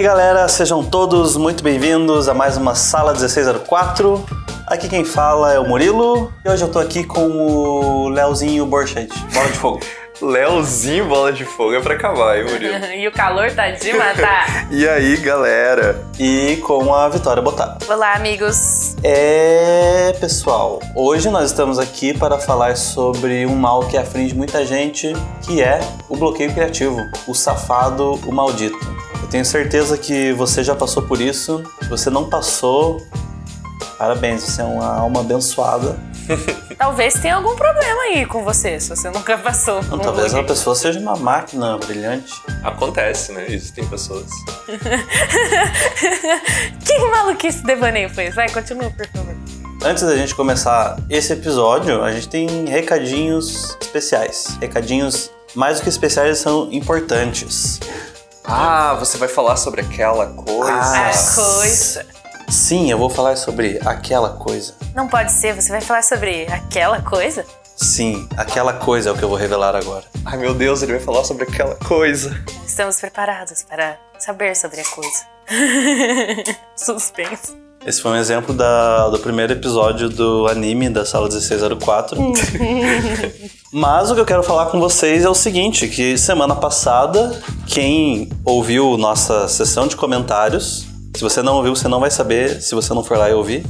E aí galera, sejam todos muito bem-vindos a mais uma Sala 1604. Aqui quem fala é o Murilo e hoje eu tô aqui com o Leozinho Borchet, bola de fogo. Leozinho Bola de Fogo é pra acabar, hein, Murilo? e o calor tá de matar. e aí, galera? E com a Vitória Botar. Olá, amigos. É, pessoal, hoje nós estamos aqui para falar sobre um mal que aflige muita gente, que é o bloqueio criativo, o safado, o maldito. Eu tenho certeza que você já passou por isso. Se você não passou, parabéns, você é uma alma abençoada. Talvez tenha algum problema aí com você, se você nunca passou. Não, por um talvez a bloqueio. pessoa seja uma máquina brilhante. Acontece, né? Existem pessoas. Que maluquice devaneio foi esse? Vai, continua, por favor. Antes da gente começar esse episódio, a gente tem recadinhos especiais. Recadinhos mais do que especiais, são importantes. Ah, você vai falar sobre aquela coisa. Ah. A coisa. Sim, eu vou falar sobre aquela coisa. Não pode ser, você vai falar sobre aquela coisa? Sim, aquela coisa é o que eu vou revelar agora. Ai, meu Deus, ele vai falar sobre aquela coisa. Estamos preparados para saber sobre a coisa. Suspense. Esse foi um exemplo da- do primeiro episódio do anime da sala 1604. Mas o que eu quero falar com vocês é o seguinte, que semana passada, quem ouviu nossa sessão de comentários, se você não ouviu, você não vai saber se você não for lá e ouvir.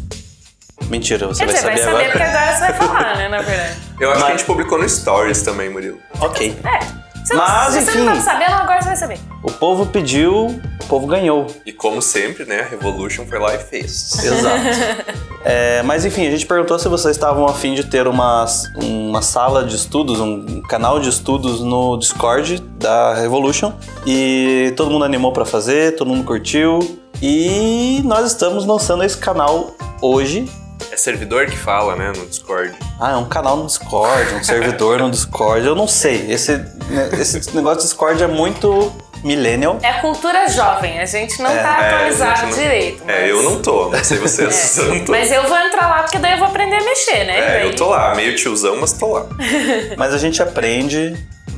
Mentira, você Quer vai dizer, vai saber saber agora. porque agora você vai falar, né, na verdade. Eu acho Mas- que a gente publicou no Stories também, Murilo. Ok. É. Se, Mas, você enfim. não tava sabendo, agora você vai saber. O povo pediu, o povo ganhou. E como sempre, né, a Revolution foi lá e fez. Exato. É, mas enfim, a gente perguntou se vocês estavam a fim de ter uma, uma sala de estudos, um canal de estudos no Discord da Revolution. E todo mundo animou pra fazer, todo mundo curtiu. E nós estamos lançando esse canal hoje. É servidor que fala, né, no Discord. Ah, é um canal no Discord, um servidor no Discord. Eu não sei. Esse, esse negócio do Discord é muito millennial. É cultura jovem, a gente não É, tá é, a atualizado gente não- direito. É, mas- eu não tô, não sei vocês, eu não tô. Mas eu vou entrar lá porque daí eu vou aprender a mexer, né? É, Daí- eu tô lá, meio tiozão, mas tô lá. Mas a gente aprende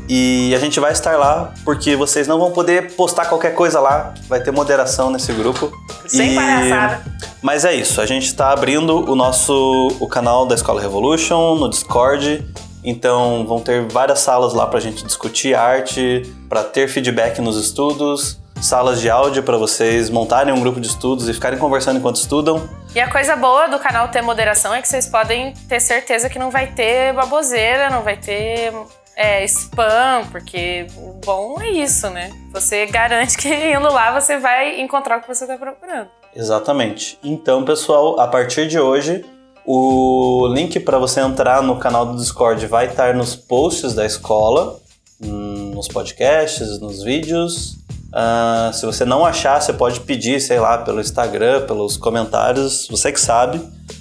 e a gente vai estar lá porque vocês não vão poder postar qualquer coisa lá. Vai ter moderação nesse grupo. Sem E- palhaçada. Mas é isso, a gente está abrindo o nosso o canal da Escola Revolution no Discord. Então vão ter várias salas lá pra gente discutir arte, pra ter feedback nos estudos, salas de áudio pra vocês montarem um grupo de estudos e ficarem conversando enquanto estudam. E a coisa boa do canal ter moderação é que vocês podem ter certeza que não vai ter baboseira, não vai ter é, spam, porque o bom é isso, né? Você garante que indo lá você vai encontrar o que você tá procurando. Exatamente. Então, pessoal, a partir de hoje, o link para você entrar no canal do Discord vai estar nos posts da escola, hum, nos podcasts, nos vídeos. Ah, se você não achar, você pode pedir, sei lá, pelo Instagram, pelos comentários, você que sabe.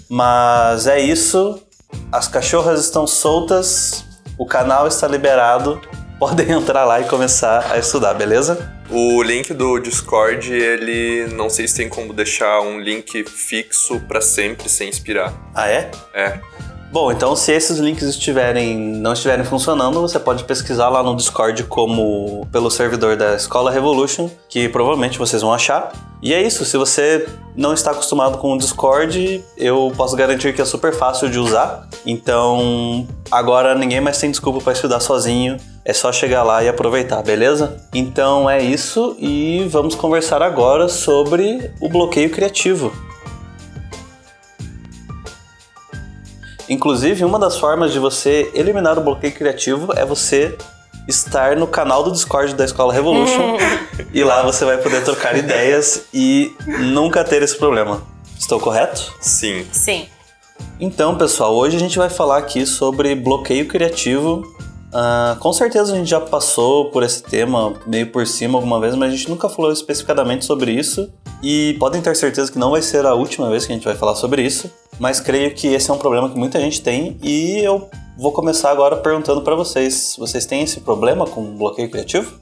Mas é isso. As cachorras estão soltas, o canal está liberado. Podem entrar lá e começar a estudar, beleza? O link do Discord, ele não sei se tem como deixar um link fixo pra sempre sem expirar. Ah, é? É. Bom, então se esses links estiverem não estiverem funcionando, você pode pesquisar lá no Discord como pelo servidor da Escola Revolution, que provavelmente vocês vão achar. E é isso, se você não está acostumado com o Discord, eu posso garantir que é super fácil de usar. Então, agora ninguém mais tem desculpa para estudar sozinho. É só chegar lá e aproveitar, beleza? Então é isso e vamos conversar agora sobre o bloqueio criativo. Inclusive, uma das formas de você eliminar o bloqueio criativo é você estar no canal do Discord da Escola Revolution e lá você vai poder trocar ideias e nunca ter esse problema. Estou correto? Sim. Sim. Então, pessoal, hoje a gente vai falar aqui sobre bloqueio criativo. Ah, com certeza a gente já passou por esse tema meio por cima alguma vez, mas a gente nunca falou especificadamente sobre isso. E podem ter certeza que não vai ser a última vez que a gente vai falar sobre isso. Mas creio que esse é um problema que muita gente tem e eu vou começar agora perguntando para vocês: vocês têm esse problema com bloqueio criativo?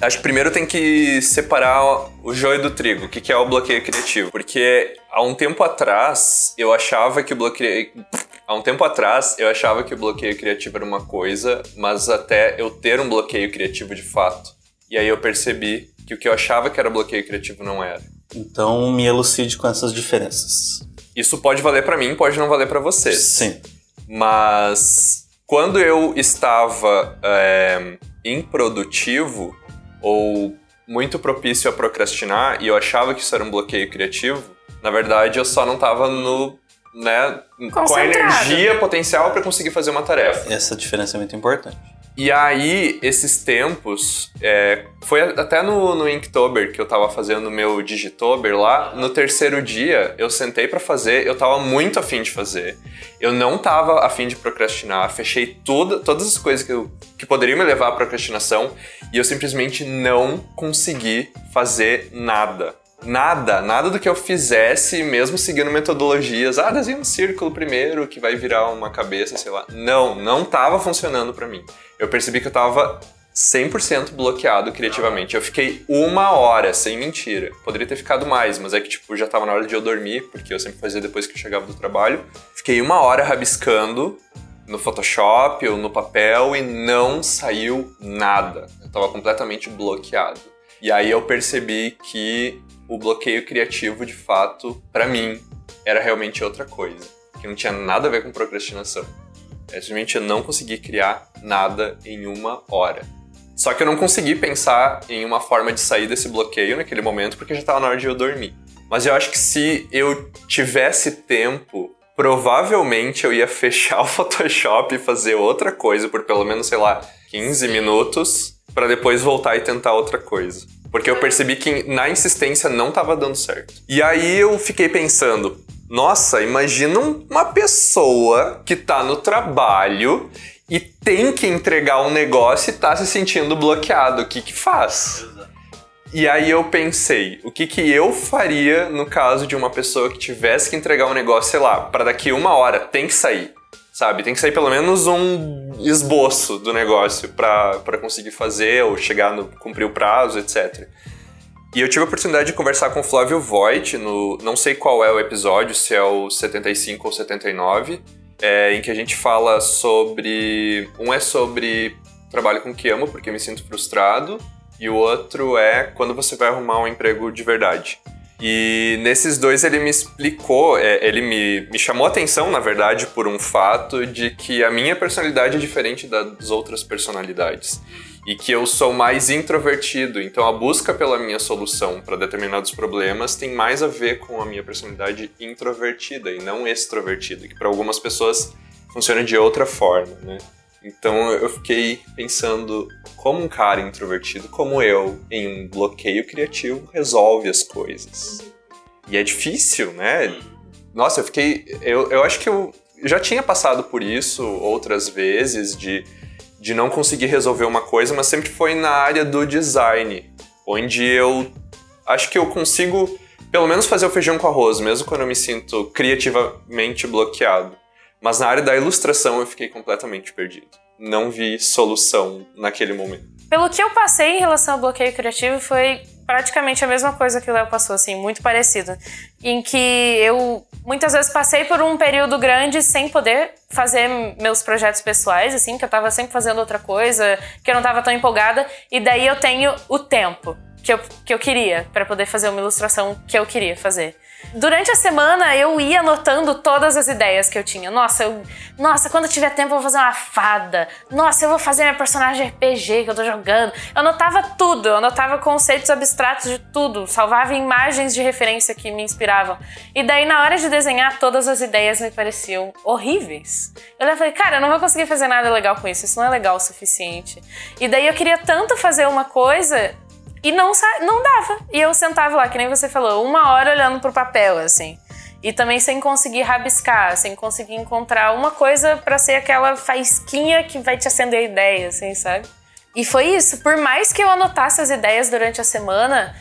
Acho que primeiro tem que separar o joio do trigo. O que que é o bloqueio criativo? Porque há um tempo atrás eu achava que o bloqueio. Há um tempo atrás eu achava que o bloqueio criativo era uma coisa, mas até eu ter um bloqueio criativo de fato. E aí eu percebi que o que eu achava que era bloqueio criativo não era. Então me elucide com essas diferenças. Isso pode valer para mim, pode não valer para vocês. Sim. Mas quando eu estava é, improdutivo ou muito propício a procrastinar e eu achava que isso era um bloqueio criativo, na verdade eu só não estava no né, com a energia potencial para conseguir fazer uma tarefa. Essa diferença é muito importante. E aí, esses tempos, é, foi até no, no Inktober que eu tava fazendo meu Digitober lá. No terceiro dia, eu sentei para fazer, eu tava muito afim de fazer. Eu não tava afim de procrastinar, fechei tudo, todas as coisas que, eu, que poderiam me levar à procrastinação e eu simplesmente não consegui fazer nada. Nada, nada do que eu fizesse, mesmo seguindo metodologias. Ah, desenha um círculo primeiro que vai virar uma cabeça, sei lá. Não, não tava funcionando para mim eu percebi que eu tava 100% bloqueado criativamente. Eu fiquei uma hora, sem mentira. Poderia ter ficado mais, mas é que, tipo, já tava na hora de eu dormir, porque eu sempre fazia depois que eu chegava do trabalho. Fiquei uma hora rabiscando no Photoshop ou no papel e não saiu nada. Eu tava completamente bloqueado. E aí eu percebi que o bloqueio criativo, de fato, para mim, era realmente outra coisa. Que não tinha nada a ver com procrastinação. É simplesmente eu não consegui criar nada em uma hora. Só que eu não consegui pensar em uma forma de sair desse bloqueio naquele momento porque já estava na hora de eu dormir. Mas eu acho que se eu tivesse tempo, provavelmente eu ia fechar o Photoshop e fazer outra coisa por pelo menos, sei lá, 15 minutos para depois voltar e tentar outra coisa. Porque eu percebi que na insistência não estava dando certo. E aí eu fiquei pensando, nossa, imagina uma pessoa que tá no trabalho e tem que entregar um negócio e tá se sentindo bloqueado. O que que faz? E aí eu pensei, o que que eu faria no caso de uma pessoa que tivesse que entregar um negócio, sei lá, para daqui uma hora, tem que sair, sabe? Tem que sair pelo menos um esboço do negócio para conseguir fazer ou chegar no cumprir o prazo, etc. E eu tive a oportunidade de conversar com o Flávio Voigt no. Não sei qual é o episódio, se é o 75 ou 79, é, em que a gente fala sobre. Um é sobre trabalho com que amo, porque me sinto frustrado, e o outro é quando você vai arrumar um emprego de verdade. E nesses dois ele me explicou, é, ele me, me chamou a atenção, na verdade, por um fato de que a minha personalidade é diferente das outras personalidades e que eu sou mais introvertido. Então a busca pela minha solução para determinados problemas tem mais a ver com a minha personalidade introvertida e não extrovertida, que para algumas pessoas funciona de outra forma, né? Então eu fiquei pensando como um cara introvertido como eu, em um bloqueio criativo, resolve as coisas. E é difícil, né? Nossa, eu fiquei. Eu, eu acho que eu já tinha passado por isso outras vezes, de de não conseguir resolver uma coisa, mas sempre foi na área do design, onde eu acho que eu consigo pelo menos fazer o feijão com arroz, mesmo quando eu me sinto criativamente bloqueado. Mas na área da ilustração eu fiquei completamente perdido. Não vi solução naquele momento. Pelo que eu passei em relação ao bloqueio criativo foi praticamente a mesma coisa que o Léo passou, assim, muito parecido. Em que eu muitas vezes passei por um período grande sem poder fazer meus projetos pessoais, assim, que eu tava sempre fazendo outra coisa, que eu não tava tão empolgada, e daí eu tenho o tempo que eu, que eu queria para poder fazer uma ilustração que eu queria fazer. Durante a semana eu ia anotando todas as ideias que eu tinha. Nossa, eu, nossa, quando eu tiver tempo eu vou fazer uma fada. Nossa, eu vou fazer minha personagem RPG que eu tô jogando. Eu anotava tudo, eu anotava conceitos abstratos de tudo, salvava imagens de referência que me inspiravam. E daí na hora de desenhar, todas as ideias me pareciam horríveis. Eu falei, cara, eu não vou conseguir fazer nada legal com isso, isso não é legal o suficiente. E daí eu queria tanto fazer uma coisa e não, não dava. E eu sentava lá, que nem você falou, uma hora olhando pro papel, assim. E também sem conseguir rabiscar, sem conseguir encontrar uma coisa para ser aquela faísquinha que vai te acender a ideia, assim, sabe? E foi isso. Por mais que eu anotasse as ideias durante a semana,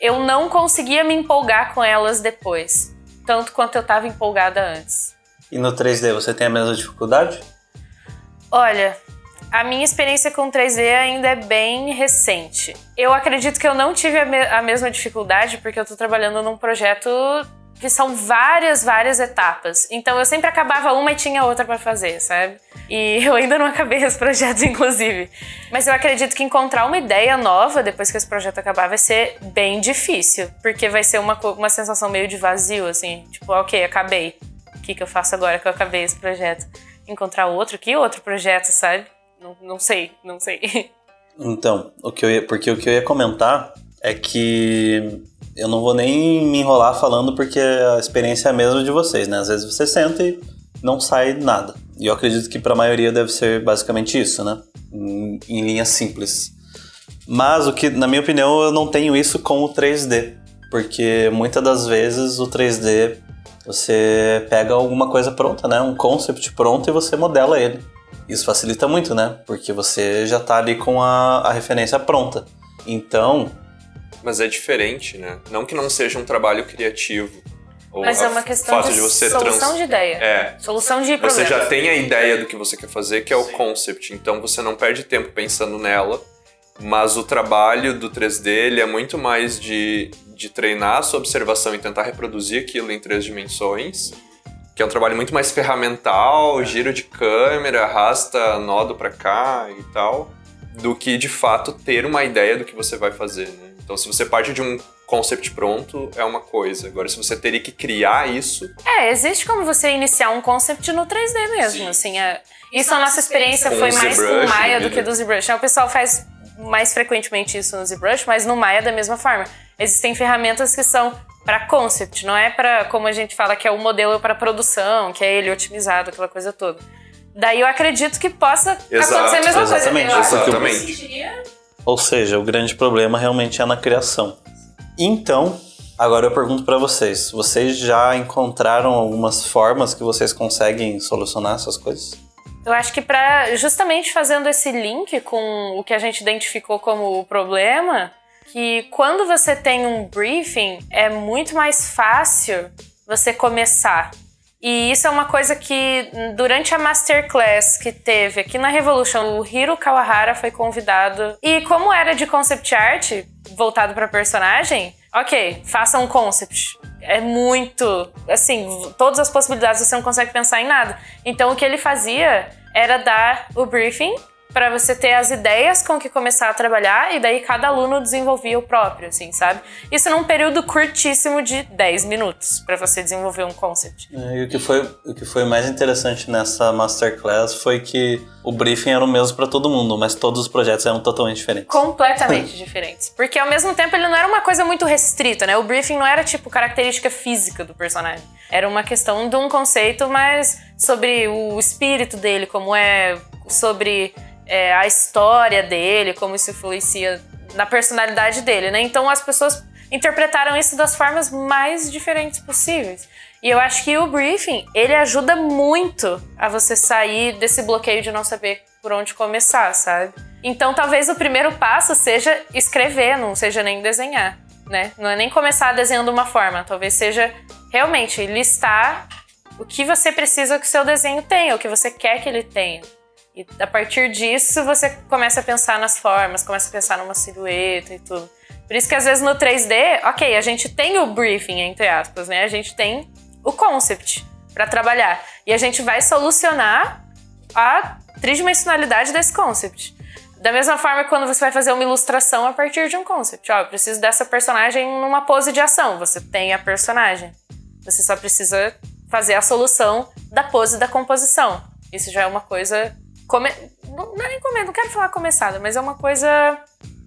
eu não conseguia me empolgar com elas depois. Tanto quanto eu estava empolgada antes. E no 3D você tem a mesma dificuldade? Olha, a minha experiência com 3D ainda é bem recente. Eu acredito que eu não tive a, me a mesma dificuldade porque eu estou trabalhando num projeto que são várias, várias etapas. Então eu sempre acabava uma e tinha outra para fazer, sabe? E eu ainda não acabei os projetos, inclusive. Mas eu acredito que encontrar uma ideia nova depois que esse projeto acabar vai ser bem difícil, porque vai ser uma, uma sensação meio de vazio, assim, tipo, ok, acabei. O que, que eu faço agora que eu acabei esse projeto? Encontrar outro? Que outro projeto, sabe? Não, não sei, não sei. Então, o que eu ia, porque o que eu ia comentar é que eu não vou nem me enrolar falando porque a experiência é a mesma de vocês, né? Às vezes você senta e não sai nada. E eu acredito que para a maioria deve ser basicamente isso, né? Em, em linhas simples. Mas o que, na minha opinião, eu não tenho isso com o 3D, porque muitas das vezes o 3D você pega alguma coisa pronta, né? Um concept pronto e você modela ele. Isso facilita muito, né? Porque você já tá ali com a, a referência pronta. Então. Mas é diferente, né? Não que não seja um trabalho criativo. Mas é uma questão de, de solução trans... de ideia. É. Solução de problema. Você já tem a ideia do que você quer fazer, que é o Sim. concept. Então você não perde tempo pensando nela. Mas o trabalho do 3D ele é muito mais de, de treinar a sua observação e tentar reproduzir aquilo em três dimensões que é um trabalho muito mais ferramental, giro de câmera, arrasta nodo para cá e tal, do que de fato ter uma ideia do que você vai fazer. Né? Então, se você parte de um concept pronto, é uma coisa. Agora, se você teria que criar isso. É, existe como você iniciar um concept no 3D mesmo. Sim. Assim, é... Isso a nossa experiência com foi mais ZBrush, com o Maya do que do ZBrush. O pessoal faz mais frequentemente isso no ZBrush, mas no Maya da mesma forma. Existem ferramentas que são para concept, não é para como a gente fala que é o modelo para produção, que é ele otimizado, aquela coisa toda. Daí eu acredito que possa Exato, acontecer a mesma exatamente, coisa. Exatamente. Ou seja, o grande problema realmente é na criação. Então, agora eu pergunto para vocês, vocês já encontraram algumas formas que vocês conseguem solucionar essas coisas? Eu acho que para justamente fazendo esse link com o que a gente identificou como o problema, que quando você tem um briefing, é muito mais fácil você começar. E isso é uma coisa que durante a masterclass que teve aqui na Revolution, o Hiro Kawahara foi convidado. E como era de concept art, voltado para personagem, ok, faça um concept. É muito, assim, todas as possibilidades você não consegue pensar em nada. Então o que ele fazia era dar o briefing para você ter as ideias com que começar a trabalhar e daí cada aluno desenvolvia o próprio, assim, sabe? Isso num período curtíssimo de 10 minutos para você desenvolver um concept. É, e o que foi o que foi mais interessante nessa masterclass foi que o briefing era o mesmo para todo mundo, mas todos os projetos eram totalmente diferentes. Completamente diferentes. Porque ao mesmo tempo ele não era uma coisa muito restrita, né? O briefing não era tipo característica física do personagem. Era uma questão de um conceito mais sobre o espírito dele, como é sobre é, a história dele, como isso influencia na personalidade dele, né? Então as pessoas interpretaram isso das formas mais diferentes possíveis. E eu acho que o briefing, ele ajuda muito a você sair desse bloqueio de não saber por onde começar, sabe? Então talvez o primeiro passo seja escrever, não seja nem desenhar, né? Não é nem começar desenhando uma forma, talvez seja realmente listar o que você precisa que o seu desenho tenha, o que você quer que ele tenha. E a partir disso você começa a pensar nas formas, começa a pensar numa silhueta e tudo. Por isso que às vezes no 3D, ok, a gente tem o briefing, entre aspas, né? A gente tem o concept para trabalhar. E a gente vai solucionar a tridimensionalidade desse concept. Da mesma forma quando você vai fazer uma ilustração a partir de um concept. Ó, eu preciso dessa personagem numa pose de ação. Você tem a personagem. Você só precisa fazer a solução da pose da composição. Isso já é uma coisa Come... Não, não é nem comer, não quero falar começada, mas é uma coisa.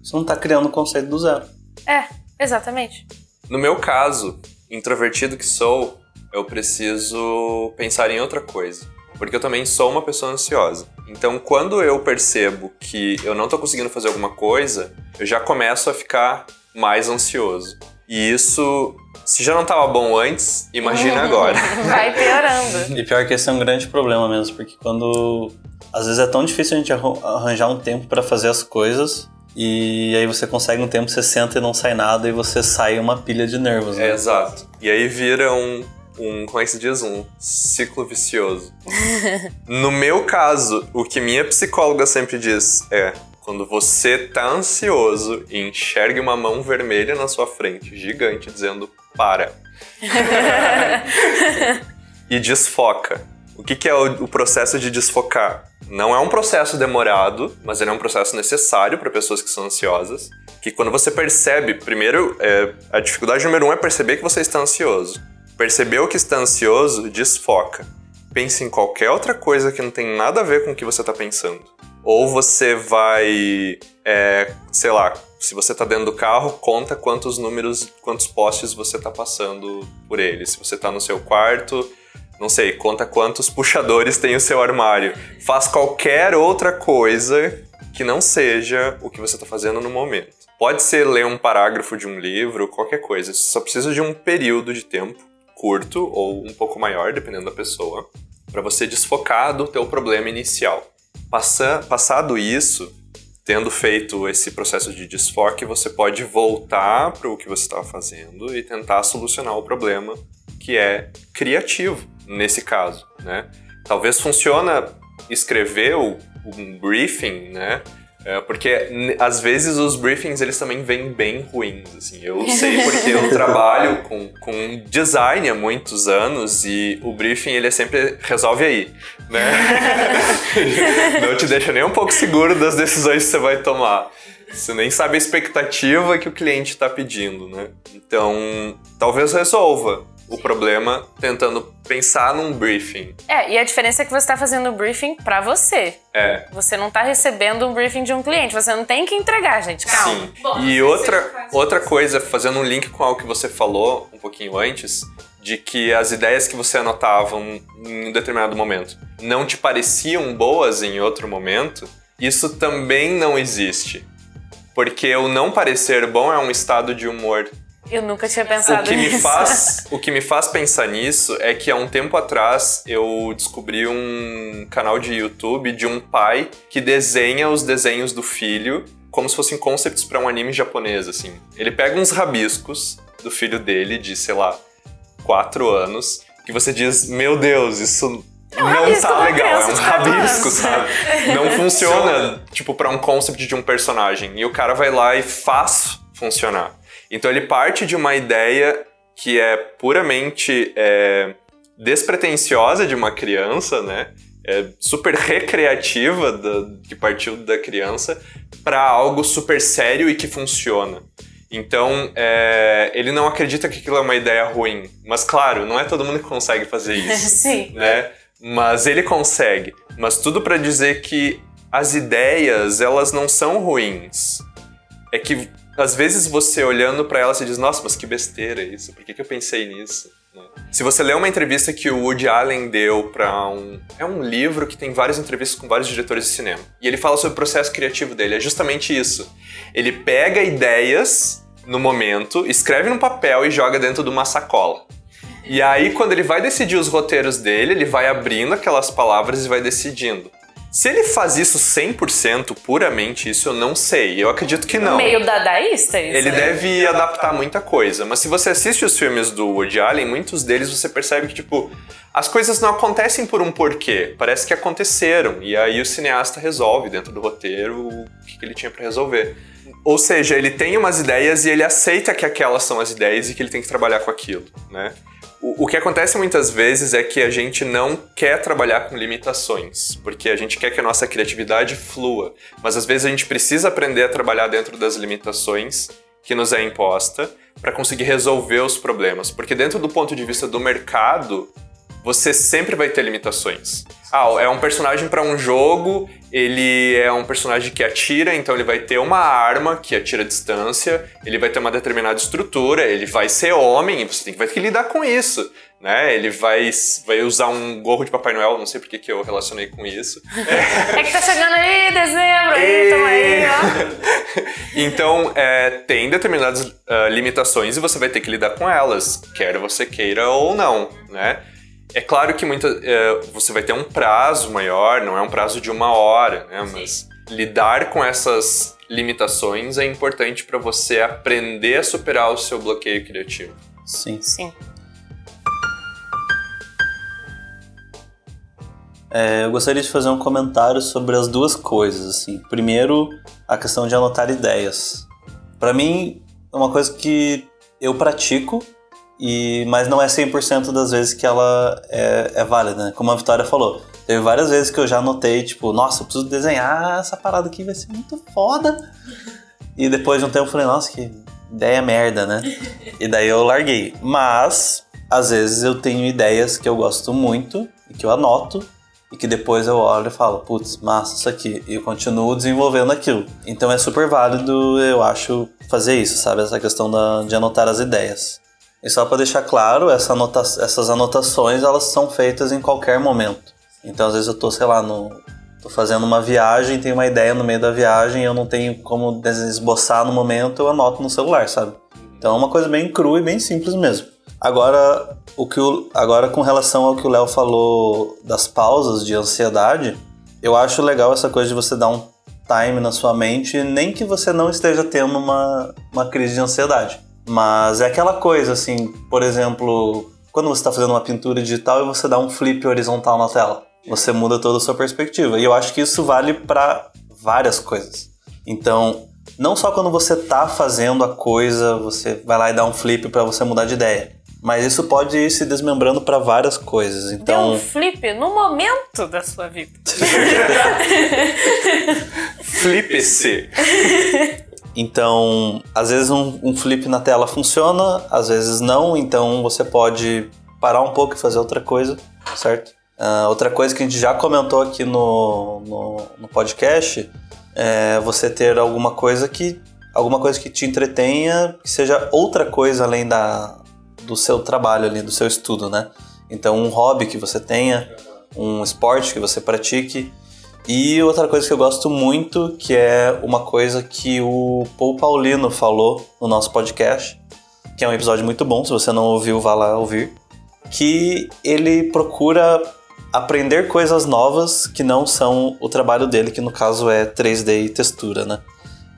Você não tá criando o conceito do zero. É, exatamente. No meu caso, introvertido que sou, eu preciso pensar em outra coisa. Porque eu também sou uma pessoa ansiosa. Então, quando eu percebo que eu não tô conseguindo fazer alguma coisa, eu já começo a ficar mais ansioso. E isso, se já não estava bom antes, imagina agora. Vai piorando. E pior que esse é um grande problema mesmo, porque quando às vezes é tão difícil a gente arranjar um tempo para fazer as coisas. E aí você consegue um tempo, você senta e não sai nada e você sai uma pilha de nervos. Né? É, exato. E aí vira um, um, como é que se diz? Um ciclo vicioso. no meu caso, o que minha psicóloga sempre diz é: quando você tá ansioso e enxerga uma mão vermelha na sua frente, gigante, dizendo para. e desfoca. O que, que é o, o, processo de desfocar? Não é um processo demorado, mas ele é um processo necessário para pessoas que são ansiosas. Que quando você percebe, primeiro, é, a dificuldade número um é perceber que você está ansioso. Percebeu que está ansioso, desfoca. Pense em qualquer outra coisa que não tem nada a ver com o que você está pensando. Ou você vai, é, sei lá, se você está dentro do carro, conta quantos números, quantos postes você está passando por ele. Se você está no seu quarto, não sei, conta quantos puxadores tem o seu armário. Faz qualquer outra coisa que não seja o que você está fazendo no momento. Pode ser ler um parágrafo de um livro, qualquer coisa. Você só precisa de um período de tempo curto ou um pouco maior, dependendo da pessoa, para você desfocar do teu problema inicial. Passa, passado isso, tendo feito esse processo de desfoque, você pode voltar para o que você estava fazendo e tentar solucionar o problema que é criativo nesse caso, né? Talvez funciona escrever um briefing, né? É, porque às vezes os briefings eles também vêm bem ruins, assim. Eu sei porque eu trabalho com, com design há muitos anos e o briefing ele é sempre resolve aí, né? Não te deixa nem um pouco seguro das decisões que você vai tomar. Você nem sabe a expectativa que o cliente está pedindo, né? Então, talvez resolva o problema tentando pensar num briefing. É, e a diferença é que você está fazendo o briefing para você. É. Você não está recebendo um briefing de um cliente, você não tem que entregar, gente. Calma. Sim. Bom, e outra, outra coisa, fazendo um link com algo que você falou um pouquinho antes, de que as ideias que você anotava em um determinado momento não te pareciam boas em outro momento, isso também não existe. Porque o não parecer bom é um estado de humor eu nunca tinha pensado o que nisso. Me faz, o que me faz pensar nisso é que há um tempo atrás eu descobri um canal de YouTube de um pai que desenha os desenhos do filho como se fossem concepts para um anime japonês, assim. Ele pega uns rabiscos do filho dele, de, sei lá, quatro anos, que você diz, meu Deus, isso é um não tá legal, é um rabisco, sabe? Não funciona, tipo, para um concept de um personagem. E o cara vai lá e faz funcionar. Então ele parte de uma ideia que é puramente é, despretensiosa de uma criança, né? É super recreativa da, que partiu da criança para algo super sério e que funciona. Então, é, ele não acredita que aquilo é uma ideia ruim. Mas, claro, não é todo mundo que consegue fazer isso. Sim. Né? Mas ele consegue. Mas tudo para dizer que as ideias, elas não são ruins. É que às vezes você olhando para ela, você diz, nossa, mas que besteira isso, por que, que eu pensei nisso? Né? Se você ler uma entrevista que o Woody Allen deu para um. É um livro que tem várias entrevistas com vários diretores de cinema. E ele fala sobre o processo criativo dele. É justamente isso. Ele pega ideias no momento, escreve no papel e joga dentro de uma sacola. E aí, quando ele vai decidir os roteiros dele, ele vai abrindo aquelas palavras e vai decidindo. Se ele faz isso 100% puramente, isso eu não sei. Eu acredito que não. Meio dadaísta isso. Ele né? deve adaptar muita coisa. Mas se você assiste os filmes do Woody Allen, muitos deles você percebe que, tipo, as coisas não acontecem por um porquê. Parece que aconteceram. E aí o cineasta resolve dentro do roteiro o que ele tinha para resolver. Ou seja, ele tem umas ideias e ele aceita que aquelas são as ideias e que ele tem que trabalhar com aquilo, né? O, o que acontece muitas vezes é que a gente não quer trabalhar com limitações, porque a gente quer que a nossa criatividade flua, mas às vezes a gente precisa aprender a trabalhar dentro das limitações que nos é imposta para conseguir resolver os problemas, porque dentro do ponto de vista do mercado, você sempre vai ter limitações. Ah, é um personagem para um jogo, ele é um personagem que atira, então ele vai ter uma arma que atira a distância, ele vai ter uma determinada estrutura, ele vai ser homem, você tem que, vai ter que lidar com isso. Né? Ele vai, vai usar um gorro de Papai Noel, não sei porque que eu relacionei com isso. É que tá chegando aí dezembro, aí, tamo aí, ó. então, é, tem determinadas uh, limitações e você vai ter que lidar com elas, quer você queira ou não, né? É claro que muita, é, você vai ter um prazo maior, não é um prazo de uma hora, né? Mas lidar com essas limitações é importante para você aprender a superar o seu bloqueio criativo. Sim. Sim. É, eu gostaria de fazer um comentário sobre as duas coisas. Assim. Primeiro, a questão de anotar ideias. Para mim, é uma coisa que eu pratico, e mas não é 100% das vezes que ela é, é válida, né? Como a Vitória falou. Teve várias vezes que eu já anotei, tipo, nossa, eu preciso desenhar essa parada aqui, vai ser muito foda. E depois de um tempo eu falei, nossa, que ideia merda, né? E daí eu larguei. Mas, às vezes eu tenho ideias que eu gosto muito e que eu anoto e que depois eu olho e falo, putz, massa isso aqui, e eu continuo desenvolvendo aquilo. Então é super válido, eu acho, fazer isso, sabe? Essa questão da, de anotar as ideias. E só para deixar claro, essa anota essas anotações elas são feitas em qualquer momento. Então às vezes eu tô, sei lá, no, tô fazendo uma viagem, tenho uma ideia no meio da viagem, eu não tenho como esboçar no momento, eu anoto no celular, sabe? Então é uma coisa bem crua e bem simples mesmo. Agora, o que o, agora com relação ao que o Léo falou das pausas de ansiedade, eu acho legal essa coisa de você dar um time na sua mente, nem que você não esteja tendo uma, uma crise de ansiedade. Mas é aquela coisa assim, por exemplo, quando você está fazendo uma pintura digital e você dá um flip horizontal na tela, você muda toda a sua perspectiva. E eu acho que isso vale para várias coisas. Então, não só quando você está fazendo a coisa, você vai lá e dá um flip para você mudar de ideia. Mas isso pode ir se desmembrando para várias coisas. Então, Deu um flip no momento da sua vida. Flip-se. Então, às vezes um, um, flip na tela funciona, às vezes não, então você pode parar um pouco e fazer outra coisa, certo? Uh, outra coisa que a gente já comentou aqui no, no, no, podcast é você ter alguma coisa que alguma coisa que te entretenha, que seja outra coisa além da, do seu trabalho ali, do seu estudo, né? Então, um hobby que você tenha, um esporte que você pratique. E outra coisa que eu gosto muito, que é uma coisa que o Paul Paulino falou no nosso podcast, que é um episódio muito bom, se você não ouviu, vá lá ouvir, que ele procura aprender coisas novas que não são o trabalho dele, que no caso é 3D e textura, né?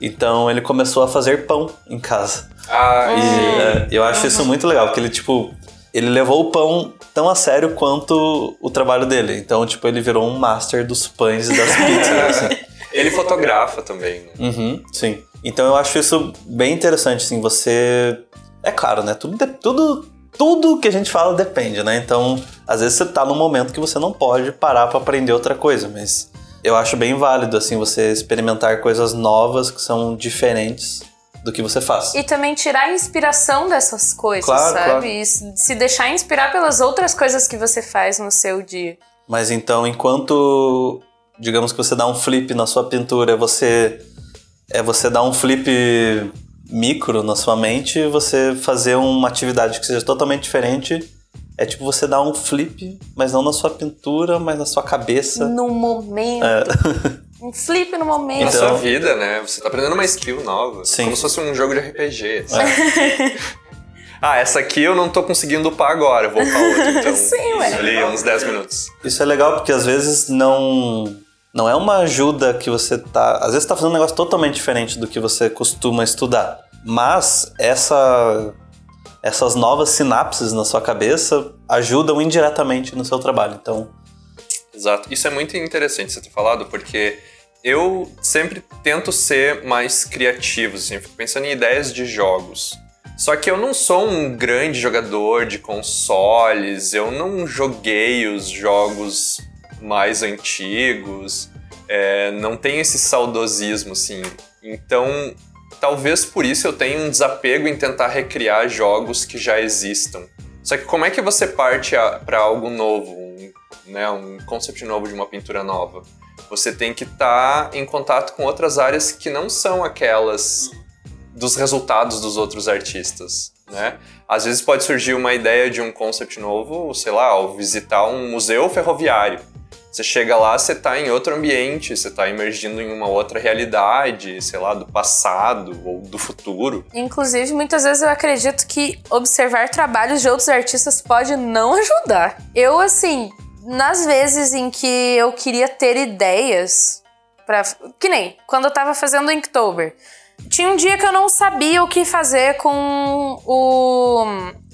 Então ele começou a fazer pão em casa. Ah, e é, eu acho isso muito legal, porque ele, tipo, ele levou o pão tão a sério quanto o trabalho dele. Então, tipo, ele virou um master dos pães e das pizzas, assim. Ele fotografa também. Né? Uhum, sim. Então eu acho isso bem interessante, assim, você... É claro, né? Tudo, tudo, tudo que a gente fala depende, né? Então, às vezes você tá num momento que você não pode parar para aprender outra coisa, mas eu acho bem válido, assim, você experimentar coisas novas que são diferentes do que você faz. E também tirar a inspiração dessas coisas, claro, sabe? Claro. E se deixar inspirar pelas outras coisas que você faz no seu dia. Mas então, enquanto digamos que você dá um flip na sua pintura, você é você dar um flip micro na sua mente, você fazer uma atividade que seja totalmente diferente é tipo você dar um flip, mas não na sua pintura, mas na sua cabeça. No momento. É. Um flip no momento. Na Então- sua vida, né? Você tá aprendendo uma skill nova. Sim. Como se fosse um jogo de RPG. assim. ah, essa aqui eu não tô conseguindo upar agora, eu vou upar outra. Então, Sim, ué. Ali, uns 10 minutos. Isso é legal porque às vezes não não é uma ajuda que você tá, às vezes tá fazendo um negócio totalmente diferente do que você costuma estudar. Mas essa essas novas sinapses na sua cabeça ajudam indiretamente no seu trabalho. Então, Exato. Isso é muito interessante você ter falado, porque eu sempre tento ser mais criativo, assim, fico pensando em ideias de jogos. Só que eu não sou um grande jogador de consoles, eu não joguei os jogos mais antigos, é, não tenho esse saudosismo, assim. Então, talvez por isso eu tenha um desapego em tentar recriar jogos que já existam. Só que como é que você parte para algo novo, né, um concept novo de uma pintura nova? Você tem que estar em contato com outras áreas que não são aquelas dos resultados dos outros artistas, né? Às vezes pode surgir uma ideia de um concept novo, sei lá, ao visitar um museu ferroviário. Você chega lá, você está em outro ambiente, você está emergindo em uma outra realidade, sei lá, do passado ou do futuro. Inclusive, muitas vezes eu acredito que observar trabalhos de outros artistas pode não ajudar. Eu, assim, nas vezes em que eu queria ter ideias para Que nem quando eu tava fazendo Inktober. Tinha um dia que eu não sabia o que fazer com o,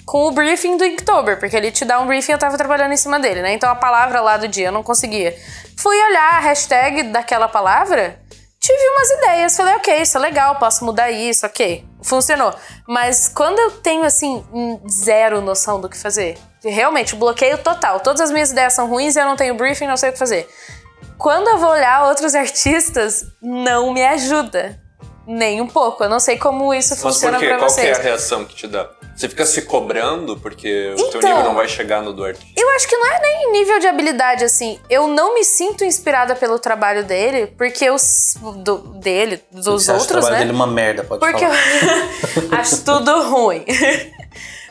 com o briefing do Inktober, porque ele te dá um briefing eu tava trabalhando em cima dele, né? Então a palavra lá do dia eu não conseguia. Fui olhar a hashtag daquela palavra, tive umas ideias, falei, ok, isso é legal, posso mudar isso, ok. Funcionou. Mas quando eu tenho, assim, zero noção do que fazer, realmente, bloqueio total, todas as minhas ideias são ruins e eu não tenho briefing, não sei o que fazer. Quando eu vou olhar outros artistas, não me ajuda. Nem um pouco. Eu não sei como isso Mas funciona Qual vocês. que é a reação que te dá? Você fica se cobrando porque o teu Então- nível não vai chegar no do artista. Eu acho que não é nem nível de habilidade, assim. Eu não me sinto inspirada pelo trabalho dele, porque eu. Do, dele, dos Você acha o outros, trabalho né? dele uma merda, pode Porque falar. eu acho tudo ruim.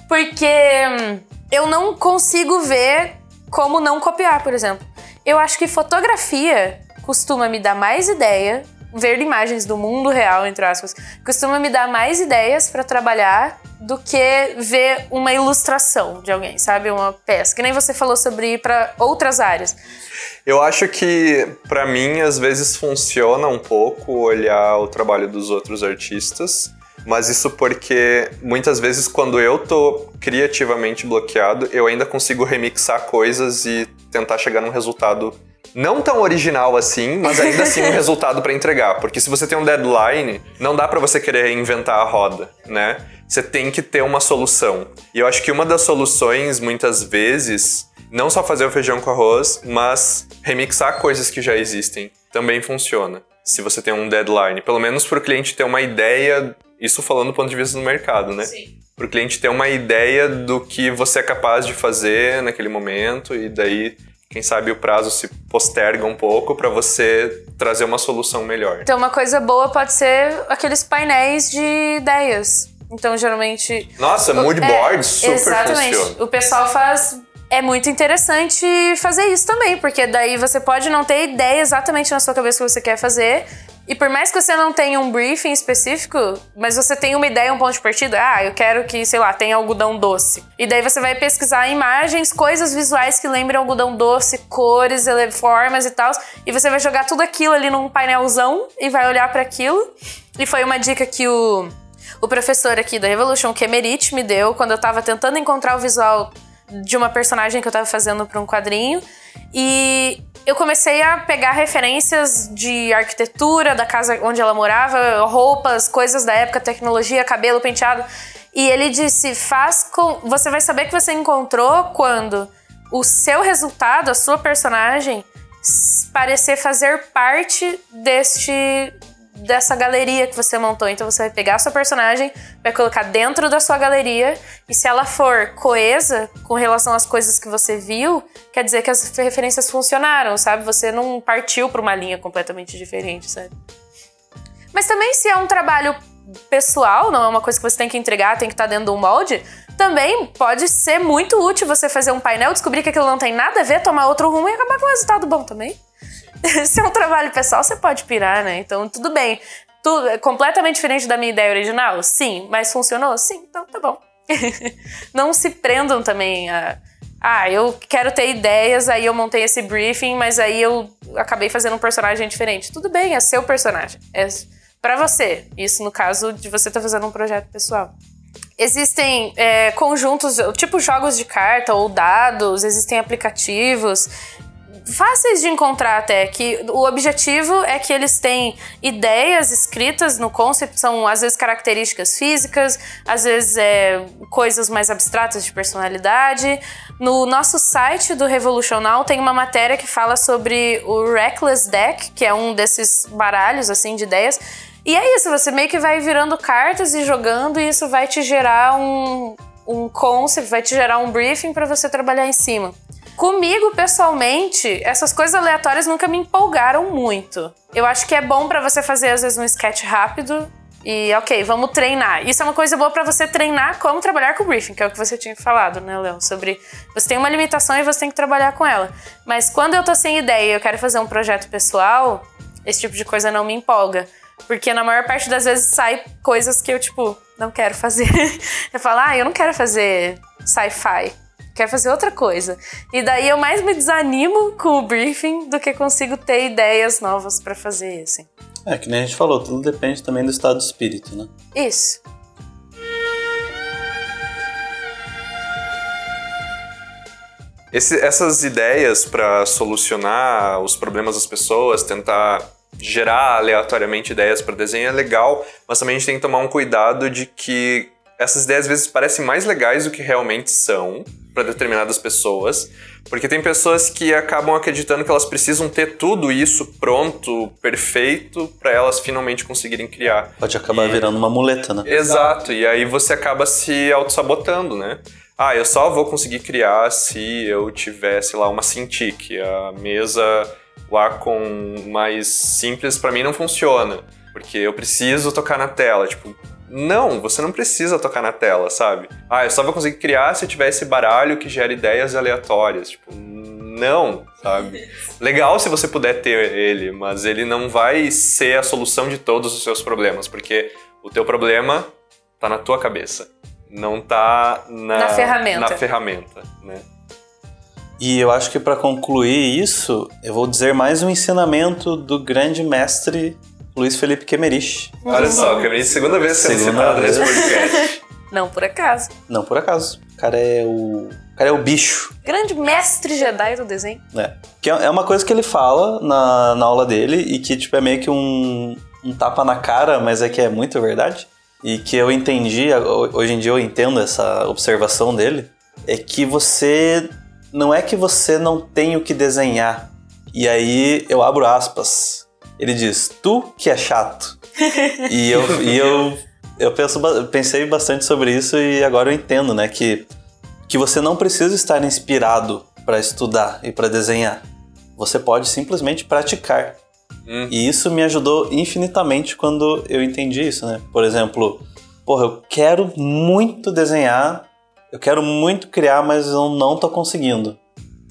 Porque hum, eu não consigo ver como não copiar, por exemplo. Eu acho que fotografia costuma me dar mais ideia, ver imagens do mundo real, entre aspas, costuma me dar mais ideias pra trabalhar do que ver uma ilustração de alguém, sabe? Uma peça. Que nem você falou sobre ir pra outras áreas. Eu acho que, pra mim, às vezes funciona um pouco olhar o trabalho dos outros artistas, mas isso porque muitas vezes quando eu tô criativamente bloqueado, eu ainda consigo remixar coisas e tentar chegar num resultado não tão original assim, mas ainda assim um resultado pra entregar, porque se você tem um deadline, não dá pra você querer inventar a roda, né? Você tem que ter uma solução. E eu acho que uma das soluções muitas vezes não só fazer o feijão com arroz, mas remixar coisas que já existem também funciona. Se você tem um deadline, pelo menos para o cliente ter uma ideia, isso falando do ponto de vista do mercado, né? Sim. Para o cliente ter uma ideia do que você é capaz de fazer naquele momento e daí, quem sabe o prazo se posterga um pouco para você trazer uma solução melhor. Então, uma coisa boa pode ser aqueles painéis de ideias. Então, geralmente. Nossa, mood board É, super exatamente. funciona. O pessoal faz. É muito interessante fazer isso também, porque daí você pode não ter ideia exatamente na sua cabeça o que você quer fazer. E por mais que você não tenha um briefing específico, mas você tem uma ideia, um ponto de partida, ah, eu quero que, sei lá, tenha algodão doce. E daí você vai pesquisar imagens, coisas visuais que lembram algodão doce, cores, formas e tal, e você vai jogar tudo aquilo ali num painelzão e vai olhar para aquilo. E foi uma dica que o o professor aqui da Revolution, que Emerit, me deu quando eu tava tentando encontrar o visual de uma personagem que eu tava fazendo para um quadrinho. E eu comecei a pegar referências de arquitetura da casa onde ela morava, roupas, coisas da época, tecnologia, cabelo penteado. E ele disse: faz com. Você vai saber que você encontrou quando o seu resultado, a sua personagem, parecer fazer parte deste dessa galeria que você montou. Então você vai pegar a sua personagem, vai colocar dentro da sua galeria e se ela for coesa com relação às coisas que você viu, quer dizer que as referências funcionaram, sabe? Você não partiu para uma linha completamente diferente, sabe? Mas também se é um trabalho pessoal, não é uma coisa que você tem que entregar, tem que estar dentro de um molde, também pode ser muito útil você fazer um painel, descobrir que aquilo não tem nada a ver, tomar outro rumo e acabar com um resultado bom também. se é um trabalho pessoal, você pode pirar, né? Então, tudo bem. Tudo é completamente diferente da minha ideia original? Sim. Mas funcionou? Sim. Então, tá bom. não se prendam também a... Ah, eu quero ter ideias, aí eu montei esse briefing, mas aí eu acabei fazendo um personagem diferente. Tudo bem, é seu personagem. É para você. Isso no caso de você estar fazendo um projeto pessoal. Existem é, conjuntos, tipo jogos de carta ou dados, existem aplicativos fáceis de encontrar até, que o objetivo é que eles têm ideias escritas no concept, são às vezes características físicas, às vezes é, coisas mais abstratas de personalidade. No nosso site do Revolutional tem uma matéria que fala sobre o Reckless Deck, que é um desses baralhos assim de ideias. E é isso, você meio que vai virando cartas e jogando, e isso vai te gerar um, um concept, vai te gerar um briefing para você trabalhar em cima. Comigo, pessoalmente, essas coisas aleatórias nunca me empolgaram muito. Eu acho que é bom para você fazer, às vezes, um sketch rápido e, ok, vamos treinar. Isso é uma coisa boa para você treinar como trabalhar com o briefing, que é o que você tinha falado, né, Léo? Sobre você tem uma limitação e você tem que trabalhar com ela. Mas quando eu tô sem ideia e eu quero fazer um projeto pessoal, esse tipo de coisa não me empolga. Porque na maior parte das vezes sai coisas que eu, tipo, não quero fazer. eu falo, ah, eu não quero fazer sci-fi quero fazer outra coisa. E daí eu mais me desanimo com o briefing do que consigo ter ideias novas para fazer, assim. É, que nem a gente falou, tudo depende também do estado de espírito, né? Isso. Esse- essas ideias para solucionar os problemas das pessoas, tentar gerar aleatoriamente ideias para desenho é legal, mas também a gente tem que tomar um cuidado de que essas ideias às vezes parecem mais legais do que realmente são para determinadas pessoas, porque tem pessoas que acabam acreditando que elas precisam ter tudo isso pronto, perfeito, para elas finalmente conseguirem criar. Pode acabar E- virando uma muleta, né? Exato, e aí você acaba se auto-sabotando, né? Ah, eu só vou conseguir criar se eu tiver, sei lá, uma Cintiq. A mesa Wacom mais simples pra mim não funciona, porque eu preciso tocar na tela. Tipo, não, você não precisa tocar na tela, sabe? Ah, eu só vou conseguir criar se eu tiver esse baralho que gera ideias aleatórias. Tipo, não, sabe? Legal se você puder ter ele, mas ele não vai ser a solução de todos os seus problemas, porque o teu problema tá na tua cabeça, não tá na, Na ferramenta. na ferramenta, né? E eu acho que para concluir isso, eu vou dizer mais um ensinamento do grande mestre Luiz Felipe Kemerich. Olha só, é a segunda vez sendo Segunda citado vez. nesse podcast. Não por acaso. Não por acaso. O cara é o. O cara é o bicho. Grande mestre Jedi do desenho. né? Que é é uma coisa que ele fala na, na aula dele e que tipo, é meio que um, um tapa na cara, mas é que é muito verdade. E que eu entendi, ho- hoje em dia eu entendo essa observação dele, é que você. Não é que você não tem o que desenhar. E aí eu abro aspas. Ele diz, tu que é chato. e eu, e eu, eu penso, pensei bastante sobre isso e agora eu entendo, né? Que que você não precisa estar inspirado para estudar e para desenhar. Você pode simplesmente praticar. Hum. E isso me ajudou infinitamente quando eu entendi isso, né? Por exemplo, porra, eu quero muito desenhar, eu quero muito criar, mas eu não tô conseguindo.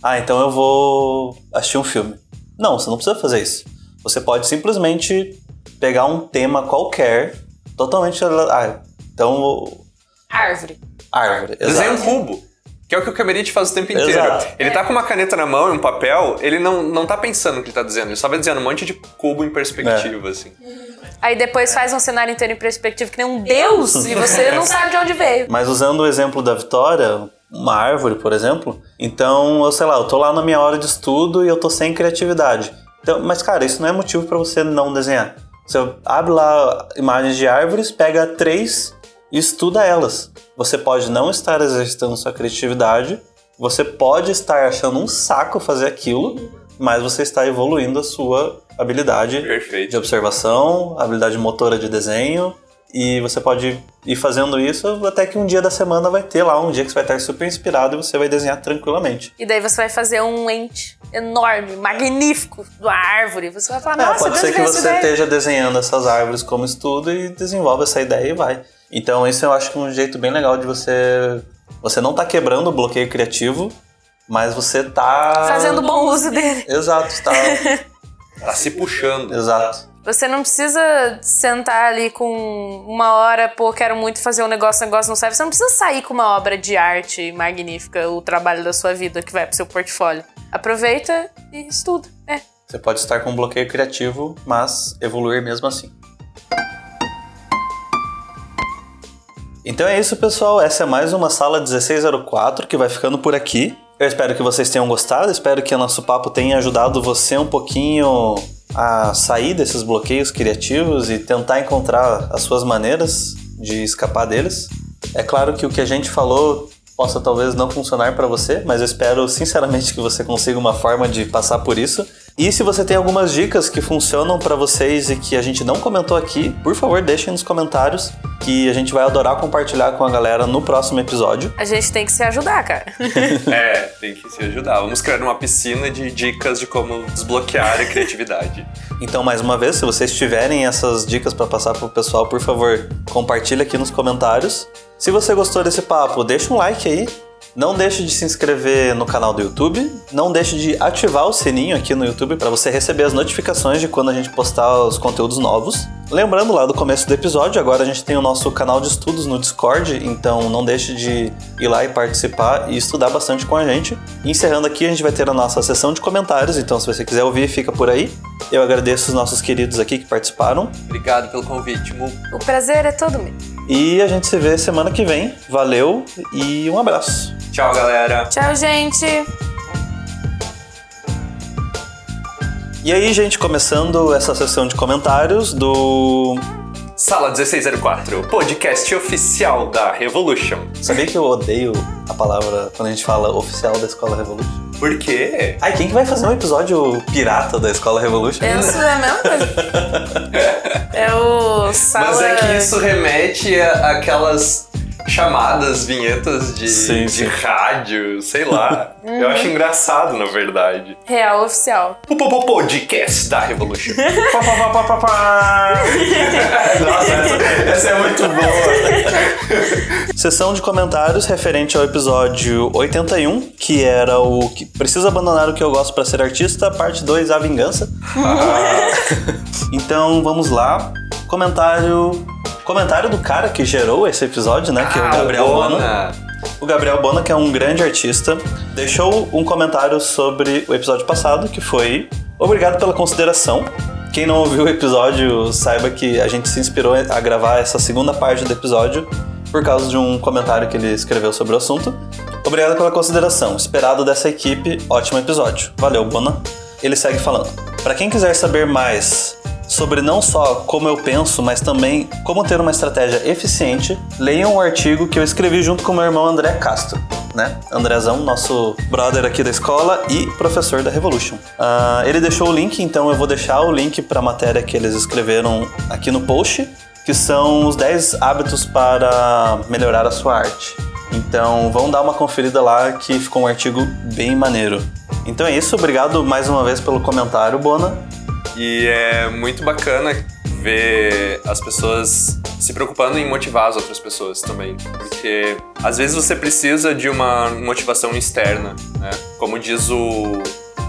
Ah, então eu vou assistir um filme. Não, você não precisa fazer isso. Você pode simplesmente pegar um tema qualquer, totalmente. Ah, então. Árvore. Árvore. Desenha um cubo. Que é o que o Camerite faz o tempo inteiro. Exato. Ele tá com uma caneta na mão e um papel, ele não, não tá pensando no que ele tá desenhando, ele só vai desenhando um monte de cubo em perspectiva, assim. Aí depois faz um cenário inteiro em perspectiva que nem um deus e você não sabe de onde veio. Mas usando o exemplo da Vitória, uma árvore, por exemplo, então, eu sei lá, eu tô lá na minha hora de estudo e eu tô sem criatividade. Então, mas, cara, isso não é motivo para você não desenhar. Você abre lá imagens de árvores, pega três e estuda elas. Você pode não estar exercitando sua criatividade, você pode estar achando um saco fazer aquilo, mas você está evoluindo a sua habilidade de Perfeito. observação, habilidade motora de desenho, e você pode ir fazendo isso até que um dia da semana vai ter lá um dia que você vai estar super inspirado e você vai desenhar tranquilamente. E daí você vai fazer um ente enorme, magnífico, de uma árvore. Você vai falar, É, nossa, pode de ser que você ideia? esteja desenhando essas árvores como estudo e desenvolve essa ideia e vai. Então isso eu acho que é um jeito bem legal de você... Você não tá quebrando o bloqueio criativo, mas você tá... Fazendo bom uso dele. Exato, está... Tá se puxando. Exato. Você não precisa sentar ali com uma hora, pô, quero muito fazer um negócio, negócio não serve. Você não precisa sair com uma obra de arte magnífica, o trabalho da sua vida que vai pro seu portfólio. Aproveita e estuda. É. Você pode estar com um bloqueio criativo, mas evoluir mesmo assim. Então é isso, pessoal. Essa é mais uma sala 1604 que vai ficando por aqui. Eu espero que vocês tenham gostado, espero que o nosso papo tenha ajudado você um pouquinho a sair desses bloqueios criativos e tentar encontrar as suas maneiras de escapar deles. É claro que o que a gente falou possa talvez não funcionar para você, mas eu espero sinceramente que você consiga uma forma de passar por isso. E se você tem algumas dicas que funcionam para vocês e que a gente não comentou aqui, por favor, deixem nos comentários que a gente vai adorar compartilhar com a galera no próximo episódio. A gente tem que se ajudar, cara. É, tem que se ajudar. Vamos criar uma piscina de dicas de como desbloquear a criatividade. Então, mais uma vez, se vocês tiverem essas dicas para passar pro pessoal, por favor, compartilhe aqui nos comentários. Se você gostou desse papo, deixa um like aí. Não deixe de se inscrever no canal do YouTube. Não deixe de ativar o sininho aqui no YouTube para você receber as notificações de quando a gente postar os conteúdos novos. Lembrando lá do começo do episódio, agora a gente tem o nosso canal de estudos no Discord, então não deixe de ir lá e participar e estudar bastante com a gente. Encerrando aqui, a gente vai ter a nossa sessão de comentários, então se você quiser ouvir, fica por aí. Eu agradeço os nossos queridos aqui que participaram. Obrigado pelo convite, Mu. O prazer é todo meu. E a gente se vê semana que vem. Valeu e um abraço. Tchau, galera. Tchau, gente. E aí, gente, começando essa sessão de comentários do. Sala 1604, podcast oficial da Revolution. Sabia que eu odeio a palavra quando a gente fala oficial da Escola Revolution? Por quê? Ai, quem que vai fazer um episódio pirata da Escola Revolution? É isso, é a mesma coisa. É o sala... Mas é que isso remete a aquelas chamadas, vinhetas de, Sim, de sim. rádio, sei lá. Eu acho engraçado, na verdade. Real oficial. O po- po- podcast da Revolution. Nossa, essa, essa é muito boa. Sessão de comentários referente ao episódio 81, que era o que precisa abandonar o que eu gosto pra ser artista, parte 2, a vingança. então vamos lá. Comentário comentário do cara que gerou esse episódio, né, que é o Gabriel Bona. Bona. O Gabriel Bona, que é um grande artista, deixou um comentário sobre o episódio passado, que foi Obrigado pela consideração. Quem não ouviu o episódio, saiba que a gente se inspirou a gravar essa segunda parte do episódio por causa de um comentário que ele escreveu sobre o assunto. Obrigado pela consideração. Esperado dessa equipe, ótimo episódio. Valeu, Bona. Ele segue falando. Para quem quiser saber mais sobre não só como eu penso, mas também como ter uma estratégia eficiente, leiam o artigo que eu escrevi junto com meu irmão André Castro, né? Andrezão, nosso brother aqui da escola e professor da Revolution. Ah, ele deixou o link, então eu vou deixar o link para a matéria que eles escreveram aqui no post, que são os 10 hábitos para melhorar a sua arte. Então vão dar uma conferida lá que ficou um artigo bem maneiro. Então é isso, obrigado mais uma vez pelo comentário, Bona. E é muito bacana ver as pessoas se preocupando em motivar as outras pessoas também. Porque às vezes você precisa de uma motivação externa, né? Como diz o,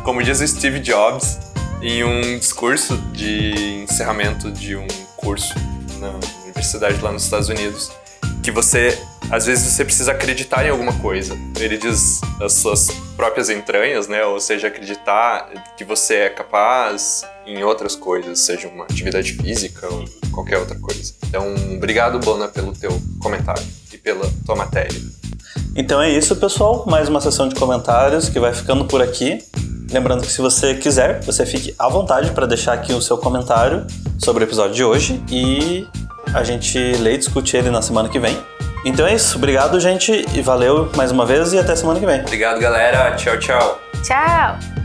como diz o Steve Jobs em um discurso de encerramento de um curso na universidade lá nos Estados Unidos, que você às vezes você precisa acreditar em alguma coisa. Ele diz as suas próprias entranhas, né? Ou seja, acreditar que você é capaz em outras coisas, seja uma atividade física ou qualquer outra coisa. Então, obrigado, Bona, pelo teu comentário e pela tua matéria. Então é isso, pessoal. Mais uma sessão de comentários que vai ficando por aqui. Lembrando que se você quiser, você fique à vontade para deixar aqui o seu comentário sobre o episódio de hoje e a gente lê e discute ele na semana que vem. Então é isso. Obrigado, gente, e valeu mais uma vez e até semana que vem. Obrigado, galera. Tchau, tchau. Tchau!